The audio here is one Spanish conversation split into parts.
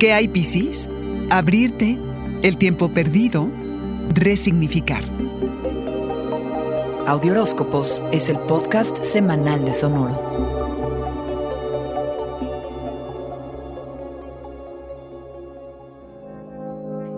¿Qué hay, Piscis? Abrirte, el tiempo perdido, resignificar. Audioróscopos es el podcast semanal de Sonoro.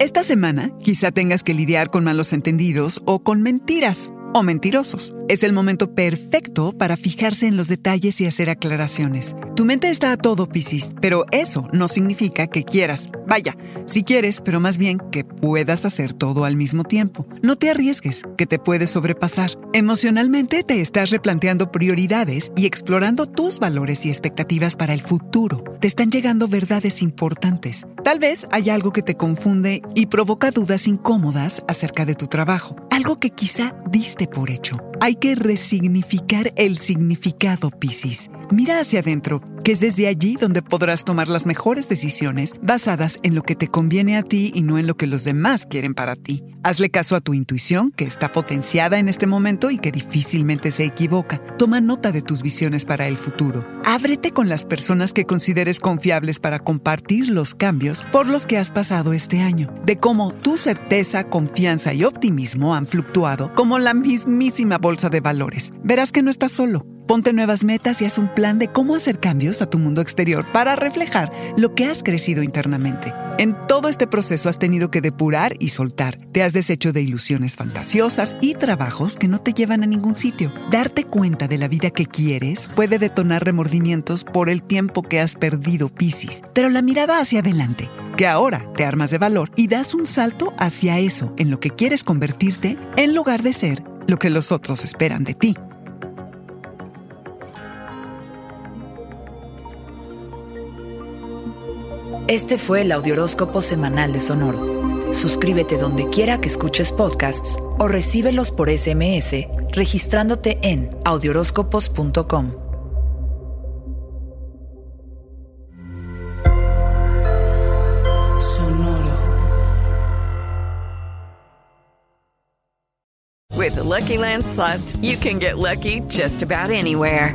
Esta semana quizá tengas que lidiar con malos entendidos o con mentiras o mentirosos. Es el momento perfecto para fijarse en los detalles y hacer aclaraciones. Tu mente está a todo, Piscis, pero eso no significa que quieras. Vaya, si quieres, pero más bien que puedas hacer todo al mismo tiempo. No te arriesgues, que te puedes sobrepasar. Emocionalmente te estás replanteando prioridades y explorando tus valores y expectativas para el futuro. Te están llegando verdades importantes. Tal vez hay algo que te confunde y provoca dudas incómodas acerca de tu trabajo. Algo que quizá diste por hecho. Hay que resignificar el significado, Piscis. Mira hacia adentro, que es desde allí donde podrás tomar las mejores decisiones basadas en lo que te conviene a ti y no en lo que los demás quieren para ti. Hazle caso a tu intuición, que está potenciada en este momento y que difícilmente se equivoca. Toma nota de tus visiones para el futuro. Ábrete con las personas que consideres confiables para compartir los cambios por los que has pasado este año, de cómo tu certeza, confianza y optimismo han fluctuado como la mismísima bolsa de valores. Verás que no estás solo. Ponte nuevas metas y haz un plan de cómo hacer cambios a tu mundo exterior para reflejar lo que has crecido internamente. En todo este proceso has tenido que depurar y soltar. Te has deshecho de ilusiones fantasiosas y trabajos que no te llevan a ningún sitio. Darte cuenta de la vida que quieres puede detonar remordimientos por el tiempo que has perdido, Piscis. Pero la mirada hacia adelante, que ahora te armas de valor y das un salto hacia eso en lo que quieres convertirte en lugar de ser lo que los otros esperan de ti. Este fue el Audioróscopo semanal de Sonoro. Suscríbete donde quiera que escuches podcasts o recíbelos por SMS registrándote en audioróscopos.com. Sonoro. With the Lucky Land slots, you can get lucky just about anywhere.